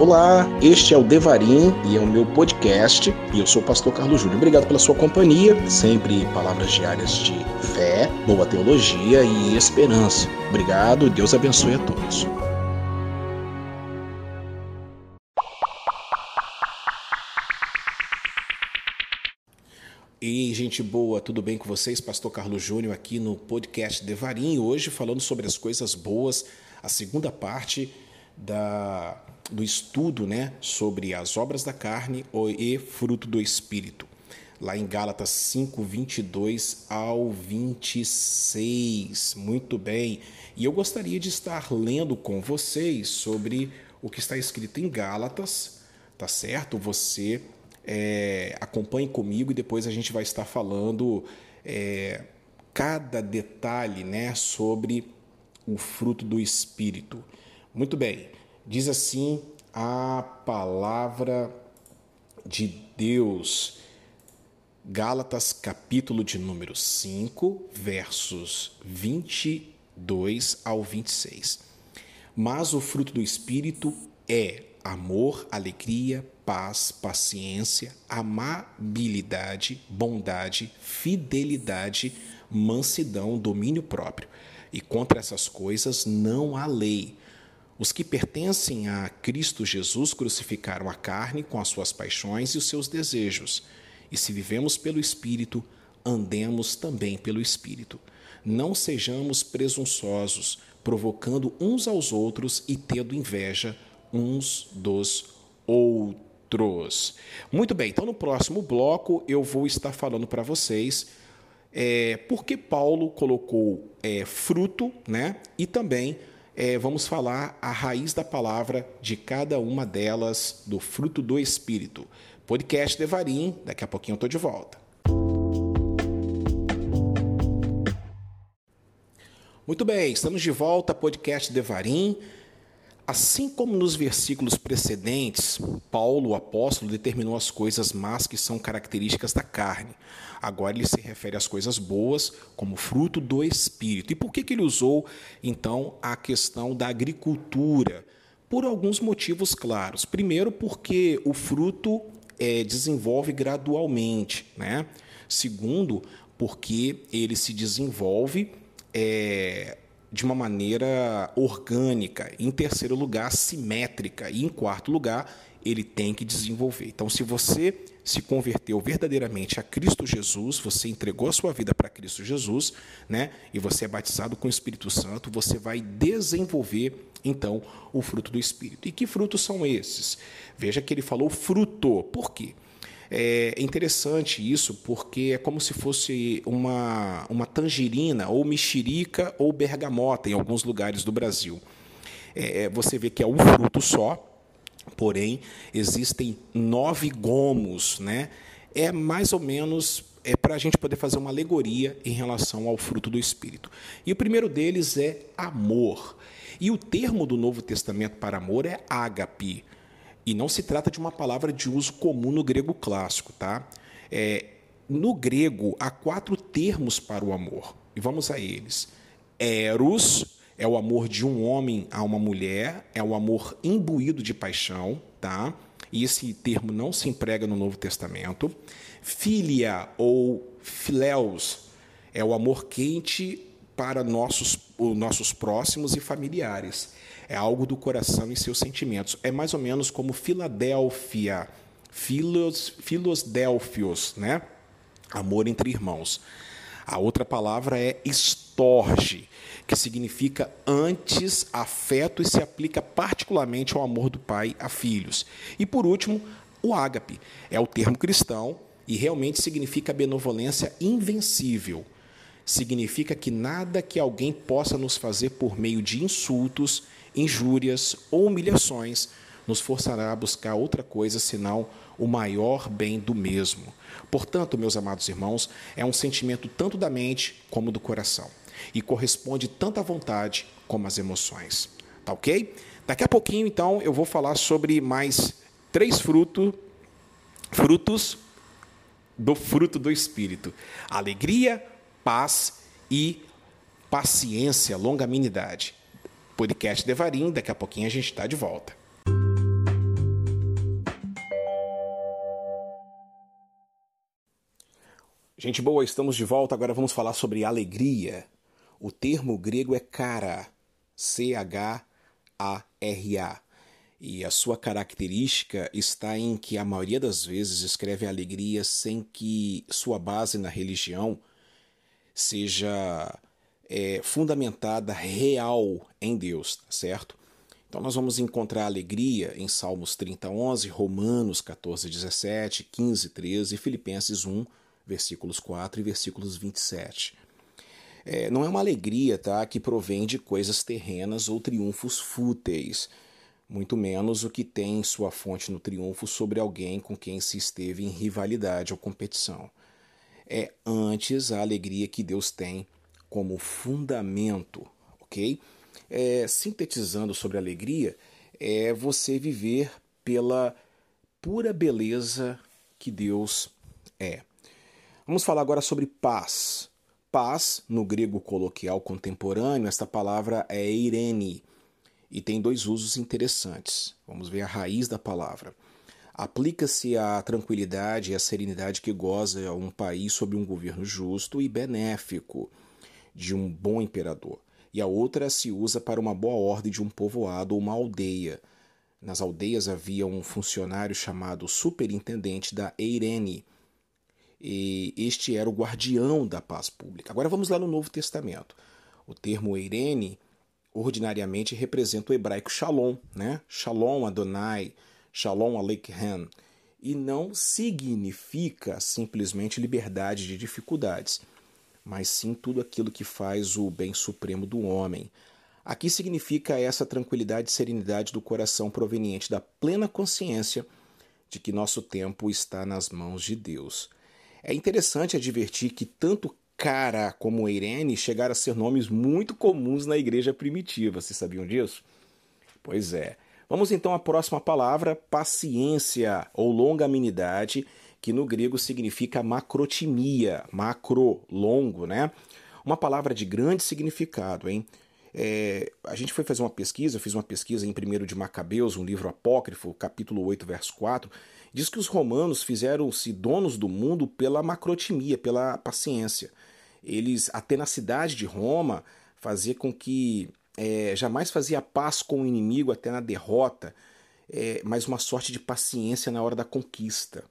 Olá, este é o Devarim e é o meu podcast e eu sou o pastor Carlos Júnior. Obrigado pela sua companhia, sempre palavras diárias de fé, boa teologia e esperança. Obrigado, Deus abençoe a todos. E gente boa, tudo bem com vocês? Pastor Carlos Júnior aqui no podcast Devarim, hoje falando sobre as coisas boas, a segunda parte da, do estudo né, sobre as obras da carne e fruto do Espírito. Lá em Gálatas 5, 22 ao 26. Muito bem. E eu gostaria de estar lendo com vocês sobre o que está escrito em Gálatas, tá certo? Você é, acompanhe comigo e depois a gente vai estar falando é, cada detalhe né, sobre o fruto do Espírito. Muito bem, diz assim a palavra de Deus. Gálatas, capítulo de número 5, versos 22 ao 26. Mas o fruto do Espírito é amor, alegria, paz, paciência, amabilidade, bondade, fidelidade, mansidão, domínio próprio. E contra essas coisas não há lei. Os que pertencem a Cristo Jesus crucificaram a carne com as suas paixões e os seus desejos. E se vivemos pelo Espírito, andemos também pelo Espírito. Não sejamos presunçosos, provocando uns aos outros e tendo inveja uns dos outros. Muito bem, então no próximo bloco eu vou estar falando para vocês é, por que Paulo colocou é, fruto, né? E também é, vamos falar a raiz da palavra de cada uma delas, do fruto do Espírito. Podcast Devarim, daqui a pouquinho eu estou de volta. Muito bem, estamos de volta, podcast Devarim. Assim como nos versículos precedentes, Paulo, o apóstolo, determinou as coisas más que são características da carne. Agora ele se refere às coisas boas como fruto do Espírito. E por que, que ele usou, então, a questão da agricultura? Por alguns motivos claros. Primeiro, porque o fruto é, desenvolve gradualmente. Né? Segundo, porque ele se desenvolve é, de uma maneira orgânica. Em terceiro lugar, simétrica. E em quarto lugar, ele tem que desenvolver. Então, se você se converteu verdadeiramente a Cristo Jesus, você entregou a sua vida para Cristo Jesus, né? E você é batizado com o Espírito Santo, você vai desenvolver então o fruto do Espírito. E que frutos são esses? Veja que ele falou fruto. Por quê? É interessante isso porque é como se fosse uma, uma tangerina, ou mexerica, ou bergamota em alguns lugares do Brasil. É, você vê que é um fruto só, porém existem nove gomos, né? É mais ou menos é para a gente poder fazer uma alegoria em relação ao fruto do Espírito. E o primeiro deles é amor. E o termo do Novo Testamento para amor é ágape. E não se trata de uma palavra de uso comum no grego clássico, tá? É, no grego, há quatro termos para o amor, e vamos a eles. Eros é o amor de um homem a uma mulher, é o amor imbuído de paixão, tá? E esse termo não se emprega no Novo Testamento. Filia ou filéus é o amor quente para nossos, nossos próximos e familiares é algo do coração e seus sentimentos. É mais ou menos como Filadélfia, Filos, Filosdelfios, né? Amor entre irmãos. A outra palavra é estorge, que significa antes, afeto e se aplica particularmente ao amor do pai a filhos. E por último, o ágape é o termo cristão e realmente significa benevolência invencível. Significa que nada que alguém possa nos fazer por meio de insultos, injúrias ou humilhações nos forçará a buscar outra coisa senão o maior bem do mesmo. Portanto, meus amados irmãos, é um sentimento tanto da mente como do coração e corresponde tanto à vontade como às emoções. Tá ok? Daqui a pouquinho, então, eu vou falar sobre mais três frutos, frutos do fruto do Espírito: alegria, paz e paciência, longanimidade podcast Devarim. Daqui a pouquinho a gente está de volta. Gente boa, estamos de volta. Agora vamos falar sobre alegria. O termo grego é cara, C-H-A-R-A. E a sua característica está em que a maioria das vezes escreve alegria sem que sua base na religião seja é, fundamentada real em Deus, tá certo? Então nós vamos encontrar alegria em Salmos 30, 11, Romanos 14, 17, 15, 13 e Filipenses 1, versículos 4 e versículos 27. É, não é uma alegria tá, que provém de coisas terrenas ou triunfos fúteis, muito menos o que tem sua fonte no triunfo sobre alguém com quem se esteve em rivalidade ou competição. É antes a alegria que Deus tem como fundamento, ok? É, sintetizando sobre alegria, é você viver pela pura beleza que Deus é. Vamos falar agora sobre paz. Paz, no grego coloquial contemporâneo, esta palavra é eirene e tem dois usos interessantes. Vamos ver a raiz da palavra. Aplica-se à tranquilidade e à serenidade que goza um país sob um governo justo e benéfico de um bom imperador. E a outra se usa para uma boa ordem de um povoado ou uma aldeia. Nas aldeias havia um funcionário chamado superintendente da Eirene, e este era o guardião da paz pública. Agora vamos lá no Novo Testamento. O termo Eirene ordinariamente representa o hebraico Shalom, né? Shalom Adonai, Shalom Aleichem, e não significa simplesmente liberdade de dificuldades, mas sim tudo aquilo que faz o bem supremo do homem. Aqui significa essa tranquilidade e serenidade do coração proveniente da plena consciência de que nosso tempo está nas mãos de Deus. É interessante advertir que tanto Cara como Irene chegaram a ser nomes muito comuns na igreja primitiva. Vocês sabiam disso? Pois é. Vamos então à próxima palavra, paciência ou longanimidade, que no grego significa macrotimia, macro, longo, né? Uma palavra de grande significado, hein? É, a gente foi fazer uma pesquisa, eu fiz uma pesquisa em 1 de Macabeus, um livro apócrifo, capítulo 8, verso 4, diz que os romanos fizeram-se donos do mundo pela macrotimia, pela paciência. Eles, a tenacidade de Roma fazia com que é, jamais fazia paz com o inimigo até na derrota, é, mas uma sorte de paciência na hora da conquista.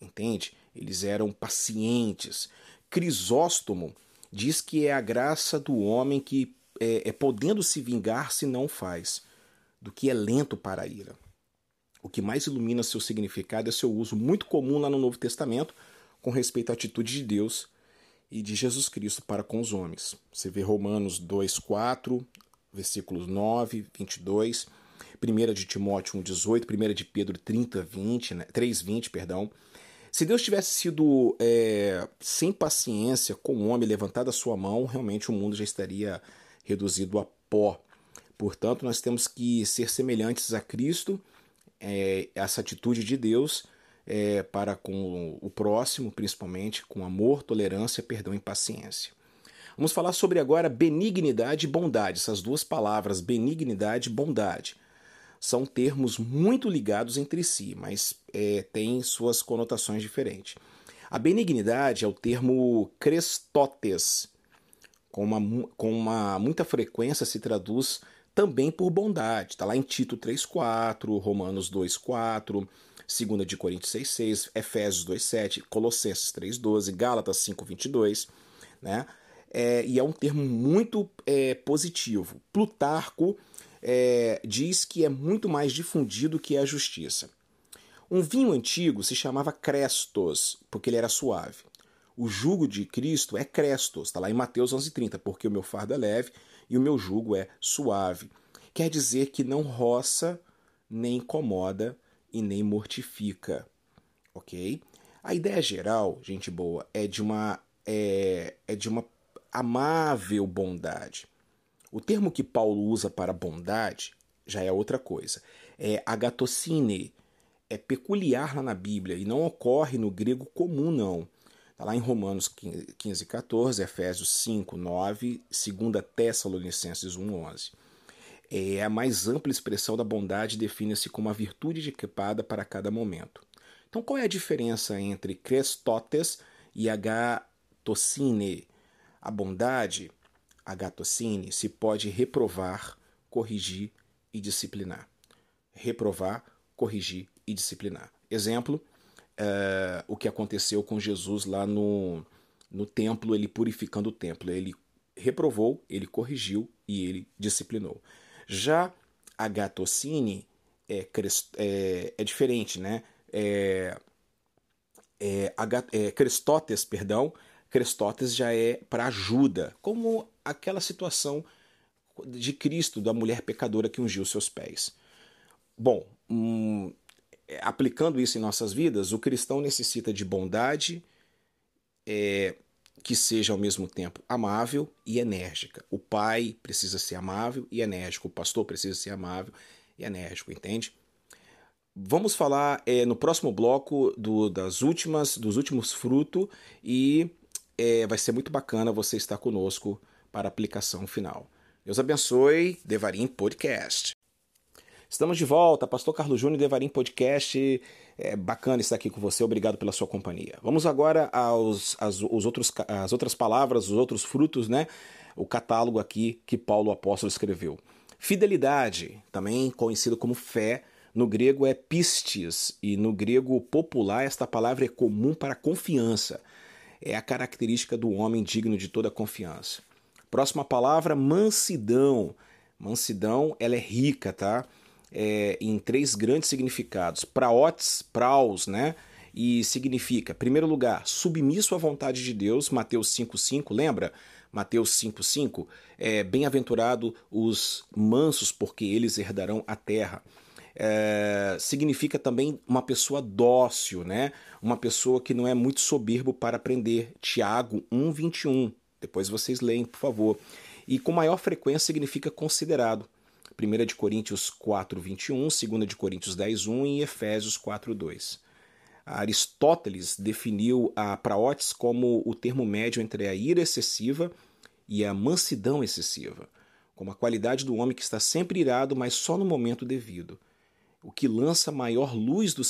Entende? Eles eram pacientes. Crisóstomo diz que é a graça do homem que é, é podendo se vingar se não faz, do que é lento para a ira. O que mais ilumina seu significado é seu uso muito comum lá no Novo Testamento com respeito à atitude de Deus e de Jesus Cristo para com os homens. Você vê Romanos 2, 4, versículos 9, 22, 1 de Timóteo 1, 18, 1 de Pedro 30, 20, né, 3, 20, perdão. Se Deus tivesse sido é, sem paciência com o homem, levantado a sua mão, realmente o mundo já estaria reduzido a pó. Portanto, nós temos que ser semelhantes a Cristo, é, essa atitude de Deus é, para com o próximo, principalmente com amor, tolerância, perdão e paciência. Vamos falar sobre agora benignidade e bondade. Essas duas palavras, benignidade e bondade, são termos muito ligados entre si, mas é, têm suas conotações diferentes. A benignidade é o termo crestotes, com uma, com uma muita frequência se traduz também por bondade. Está lá em Tito 3,4, Romanos 2,4, 2 de Coríntios 6,6, Efésios 2,7, Colossenses 3,12, Gálatas 5,22, né? É, e é um termo muito é, positivo. Plutarco é, diz que é muito mais difundido que a justiça. Um vinho antigo se chamava Crestos, porque ele era suave. O jugo de Cristo é Crestos, está lá em Mateus 11,30, porque o meu fardo é leve e o meu jugo é suave. Quer dizer que não roça, nem incomoda e nem mortifica, ok? A ideia geral, gente boa, é de uma é, é de uma amável bondade. O termo que Paulo usa para bondade já é outra coisa. É agatocine, é peculiar lá na Bíblia e não ocorre no grego comum, não. Está lá em Romanos 15, 14, Efésios 5, 9, 2 Tessalonicenses 1, 11. É a mais ampla expressão da bondade define-se como a virtude equipada para cada momento. Então, qual é a diferença entre Crestotes e agatocine. A bondade, agatocine, se pode reprovar, corrigir e disciplinar. Reprovar, corrigir e disciplinar. Exemplo, uh, o que aconteceu com Jesus lá no, no templo, ele purificando o templo. Ele reprovou, ele corrigiu e ele disciplinou. Já a gatocine é, é, é diferente, né? É, é, é, perdão, Crestótes já é para ajuda, como aquela situação de Cristo, da mulher pecadora que ungiu seus pés. Bom, hum, aplicando isso em nossas vidas, o cristão necessita de bondade, é, que seja ao mesmo tempo amável e enérgica. O pai precisa ser amável e enérgico, o pastor precisa ser amável e enérgico, entende? Vamos falar é, no próximo bloco do, das últimas, dos últimos frutos e é, vai ser muito bacana você estar conosco para a aplicação final. Deus abençoe, Devarim Podcast. Estamos de volta, Pastor Carlos Júnior, Devarim Podcast. É bacana estar aqui com você, obrigado pela sua companhia. Vamos agora aos as, os outros, as outras palavras, os outros frutos, né? O catálogo aqui que Paulo apóstolo escreveu. Fidelidade, também conhecido como fé, no grego é pistis, e no grego popular esta palavra é comum para confiança. É a característica do homem digno de toda confiança. Próxima palavra, mansidão. Mansidão, ela é rica, tá? é, em três grandes significados. Praotes, praus, né? E significa, primeiro lugar, submisso à vontade de Deus, Mateus 5,5, lembra? Mateus 5,5, é, bem-aventurado os mansos, porque eles herdarão a terra. É, significa também uma pessoa dócil, né? Uma pessoa que não é muito soberbo para aprender. Tiago 1,21. Depois vocês leem, por favor. E com maior frequência significa considerado. 1 de Coríntios 4, 21, 2 de Coríntios 10, 1 e Efésios 4, 2. Aristóteles definiu a praotes como o termo médio entre a ira excessiva e a mansidão excessiva, como a qualidade do homem que está sempre irado, mas só no momento devido. O que lança maior luz do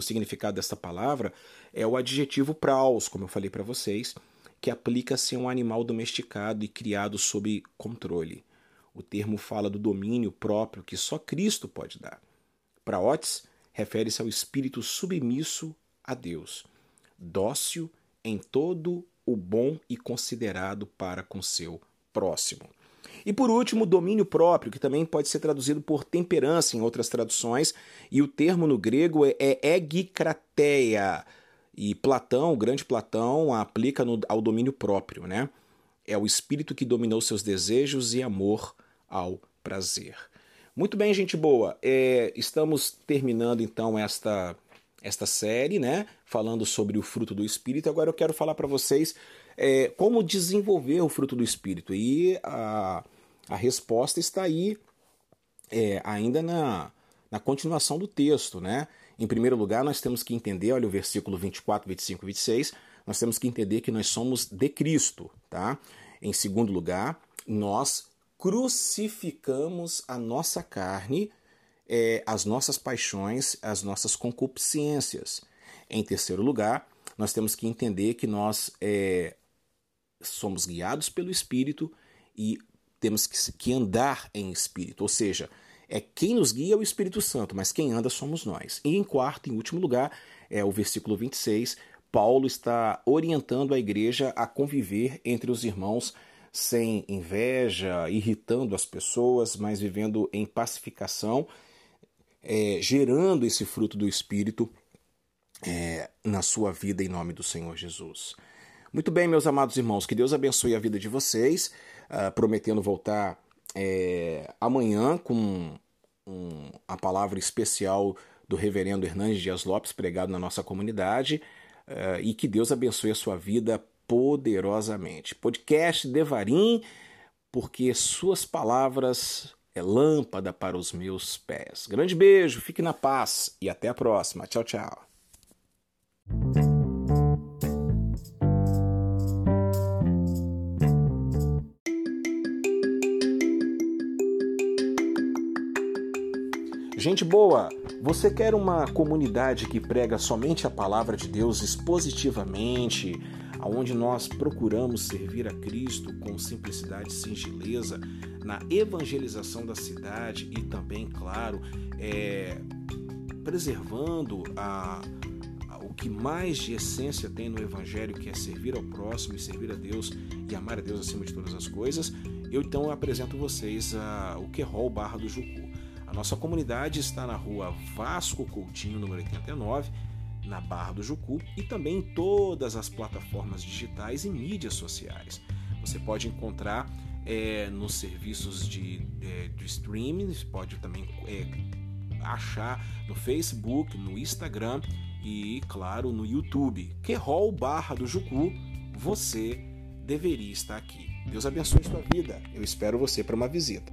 significado desta palavra é o adjetivo praus, como eu falei para vocês, que aplica-se a um animal domesticado e criado sob controle. O termo fala do domínio próprio que só Cristo pode dar. Para Otis, refere-se ao espírito submisso a Deus, dócil em todo o bom e considerado para com seu próximo. E por último, domínio próprio, que também pode ser traduzido por temperança em outras traduções, e o termo no grego é, egikrateia. E Platão, o grande Platão, aplica no, ao domínio próprio, né? É o espírito que dominou seus desejos e amor ao prazer. Muito bem, gente boa. É, estamos terminando então esta esta série, né? Falando sobre o fruto do Espírito. Agora eu quero falar para vocês é, como desenvolver o fruto do Espírito. E a, a resposta está aí é, ainda na, na continuação do texto, né? Em primeiro lugar, nós temos que entender, olha o versículo 24, 25 e 26, nós temos que entender que nós somos de Cristo, tá? Em segundo lugar, nós crucificamos a nossa carne, é, as nossas paixões, as nossas concupiscências. Em terceiro lugar, nós temos que entender que nós é, somos guiados pelo Espírito e temos que, que andar em Espírito, ou seja, é quem nos guia é o Espírito Santo, mas quem anda somos nós. E em quarto e último lugar, é o versículo 26, Paulo está orientando a igreja a conviver entre os irmãos sem inveja, irritando as pessoas, mas vivendo em pacificação, é, gerando esse fruto do Espírito é, na sua vida em nome do Senhor Jesus. Muito bem, meus amados irmãos, que Deus abençoe a vida de vocês, uh, prometendo voltar é, amanhã com um, a palavra especial do reverendo Hernandes Dias Lopes pregado na nossa comunidade. Uh, e que Deus abençoe a sua vida poderosamente. Podcast Devarim, porque suas palavras é lâmpada para os meus pés. Grande beijo, fique na paz e até a próxima. Tchau, tchau. Gente boa, Você quer uma comunidade que prega somente a palavra de Deus expositivamente, aonde nós procuramos servir a Cristo com simplicidade e singeleza na evangelização da cidade e também, claro, é, preservando a, a, o que mais de essência tem no Evangelho, que é servir ao próximo e servir a Deus e amar a Deus acima de todas as coisas, eu então apresento vocês a, o Querol Barra do Jucu. A nossa comunidade está na rua Vasco Coutinho, número 89, na Barra do Jucu e também em todas as plataformas digitais e mídias sociais. Você pode encontrar é, nos serviços de, é, de streaming, pode também é, achar no Facebook, no Instagram e, claro, no YouTube. Querol Barra do Jucu, você deveria estar aqui. Deus abençoe sua vida. Eu espero você para uma visita.